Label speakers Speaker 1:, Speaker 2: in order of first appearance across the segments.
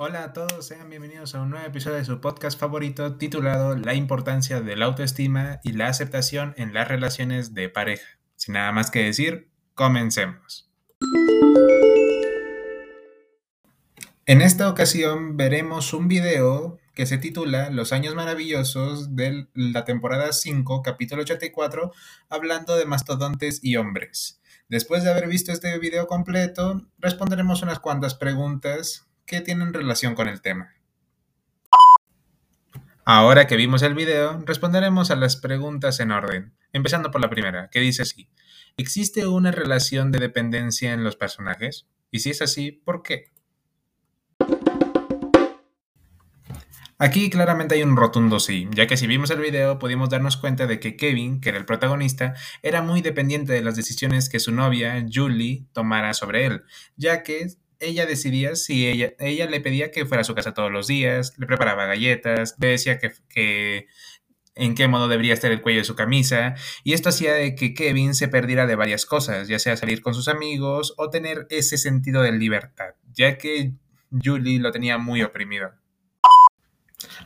Speaker 1: Hola a todos, sean bienvenidos a un nuevo episodio de su podcast favorito titulado La importancia de la autoestima y la aceptación en las relaciones de pareja. Sin nada más que decir, comencemos. En esta ocasión veremos un video que se titula Los años maravillosos de la temporada 5, capítulo 84, hablando de mastodontes y hombres. Después de haber visto este video completo, responderemos unas cuantas preguntas que tienen relación con el tema. Ahora que vimos el video, responderemos a las preguntas en orden, empezando por la primera, que dice así. ¿Existe una relación de dependencia en los personajes? Y si es así, ¿por qué? Aquí claramente hay un rotundo sí, ya que si vimos el video pudimos darnos cuenta de que Kevin, que era el protagonista, era muy dependiente de las decisiones que su novia, Julie, tomara sobre él, ya que ella decidía si ella, ella le pedía que fuera a su casa todos los días, le preparaba galletas, le decía que, en qué modo debería estar el cuello de su camisa, y esto hacía de que Kevin se perdiera de varias cosas, ya sea salir con sus amigos o tener ese sentido de libertad, ya que Julie lo tenía muy oprimido.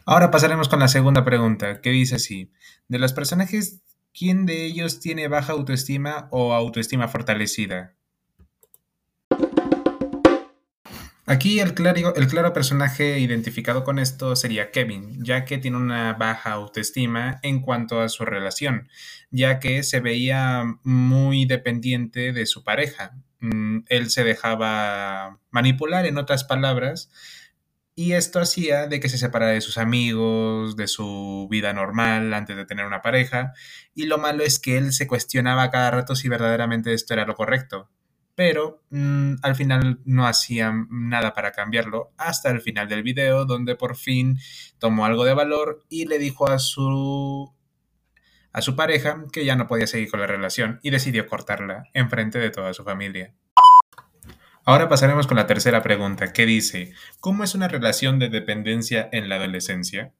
Speaker 1: Ahora pasaremos con la segunda pregunta, que dice así, de los personajes, ¿quién de ellos tiene baja autoestima o autoestima fortalecida? Aquí el claro, el claro personaje identificado con esto sería Kevin, ya que tiene una baja autoestima en cuanto a su relación, ya que se veía muy dependiente de su pareja. Mm, él se dejaba manipular, en otras palabras, y esto hacía de que se separara de sus amigos, de su vida normal antes de tener una pareja, y lo malo es que él se cuestionaba cada rato si verdaderamente esto era lo correcto pero mm, al final no hacían nada para cambiarlo hasta el final del video donde por fin tomó algo de valor y le dijo a su a su pareja que ya no podía seguir con la relación y decidió cortarla en frente de toda su familia. Ahora pasaremos con la tercera pregunta, que dice, ¿cómo es una relación de dependencia en la adolescencia?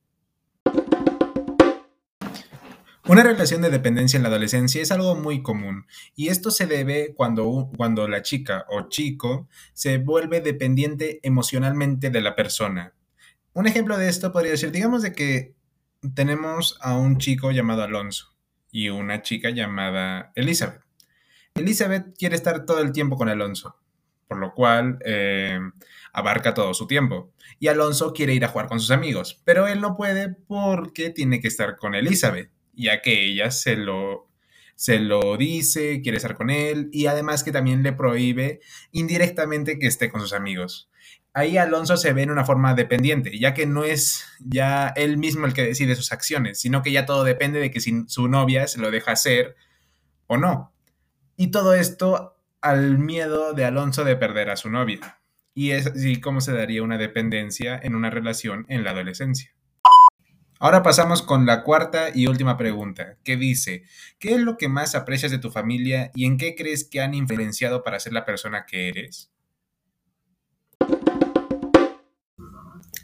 Speaker 1: Una relación de dependencia en la adolescencia es algo muy común y esto se debe cuando, cuando la chica o chico se vuelve dependiente emocionalmente de la persona. Un ejemplo de esto podría ser, digamos de que tenemos a un chico llamado Alonso y una chica llamada Elizabeth. Elizabeth quiere estar todo el tiempo con Alonso, por lo cual eh, abarca todo su tiempo. Y Alonso quiere ir a jugar con sus amigos, pero él no puede porque tiene que estar con Elizabeth ya que ella se lo, se lo dice, quiere estar con él y además que también le prohíbe indirectamente que esté con sus amigos. Ahí Alonso se ve en una forma dependiente, ya que no es ya él mismo el que decide sus acciones, sino que ya todo depende de que si su novia se lo deja hacer o no. Y todo esto al miedo de Alonso de perder a su novia. Y es así como se daría una dependencia en una relación en la adolescencia. Ahora pasamos con la cuarta y última pregunta, que dice, ¿qué es lo que más aprecias de tu familia y en qué crees que han influenciado para ser la persona que eres?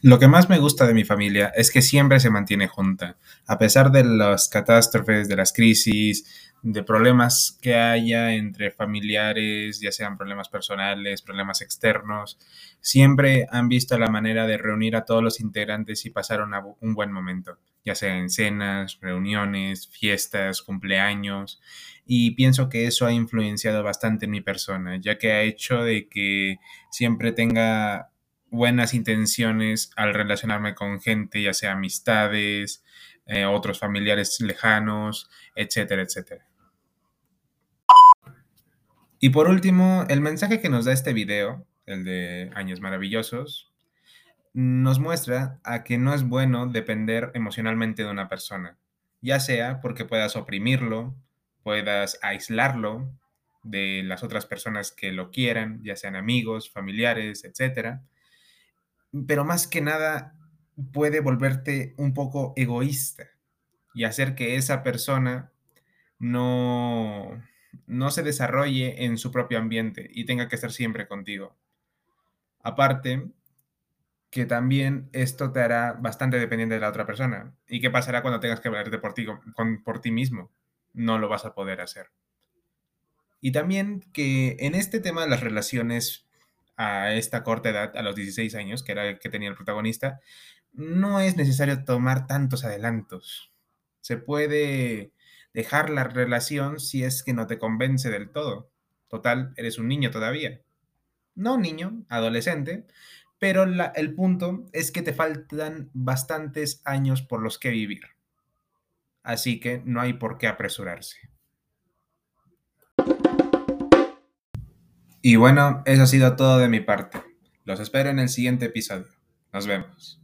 Speaker 1: Lo que más me gusta de mi familia es que siempre se mantiene junta, a pesar de las catástrofes, de las crisis, de problemas que haya entre familiares, ya sean problemas personales, problemas externos, siempre han visto la manera de reunir a todos los integrantes y pasar un buen momento, ya sea en cenas, reuniones, fiestas, cumpleaños, y pienso que eso ha influenciado bastante en mi persona, ya que ha hecho de que siempre tenga buenas intenciones al relacionarme con gente, ya sea amistades, eh, otros familiares lejanos, etcétera, etcétera. Y por último, el mensaje que nos da este video, el de Años Maravillosos, nos muestra a que no es bueno depender emocionalmente de una persona, ya sea porque puedas oprimirlo, puedas aislarlo de las otras personas que lo quieran, ya sean amigos, familiares, etcétera. Pero más que nada puede volverte un poco egoísta y hacer que esa persona no no se desarrolle en su propio ambiente y tenga que estar siempre contigo. Aparte, que también esto te hará bastante dependiente de la otra persona. ¿Y qué pasará cuando tengas que valerte por ti, por ti mismo? No lo vas a poder hacer. Y también que en este tema de las relaciones a esta corta edad, a los 16 años, que era el que tenía el protagonista, no es necesario tomar tantos adelantos. Se puede dejar la relación si es que no te convence del todo. Total, eres un niño todavía. No niño, adolescente, pero el punto es que te faltan bastantes años por los que vivir. Así que no hay por qué apresurarse. Y bueno, eso ha sido todo de mi parte. Los espero en el siguiente episodio. Nos vemos.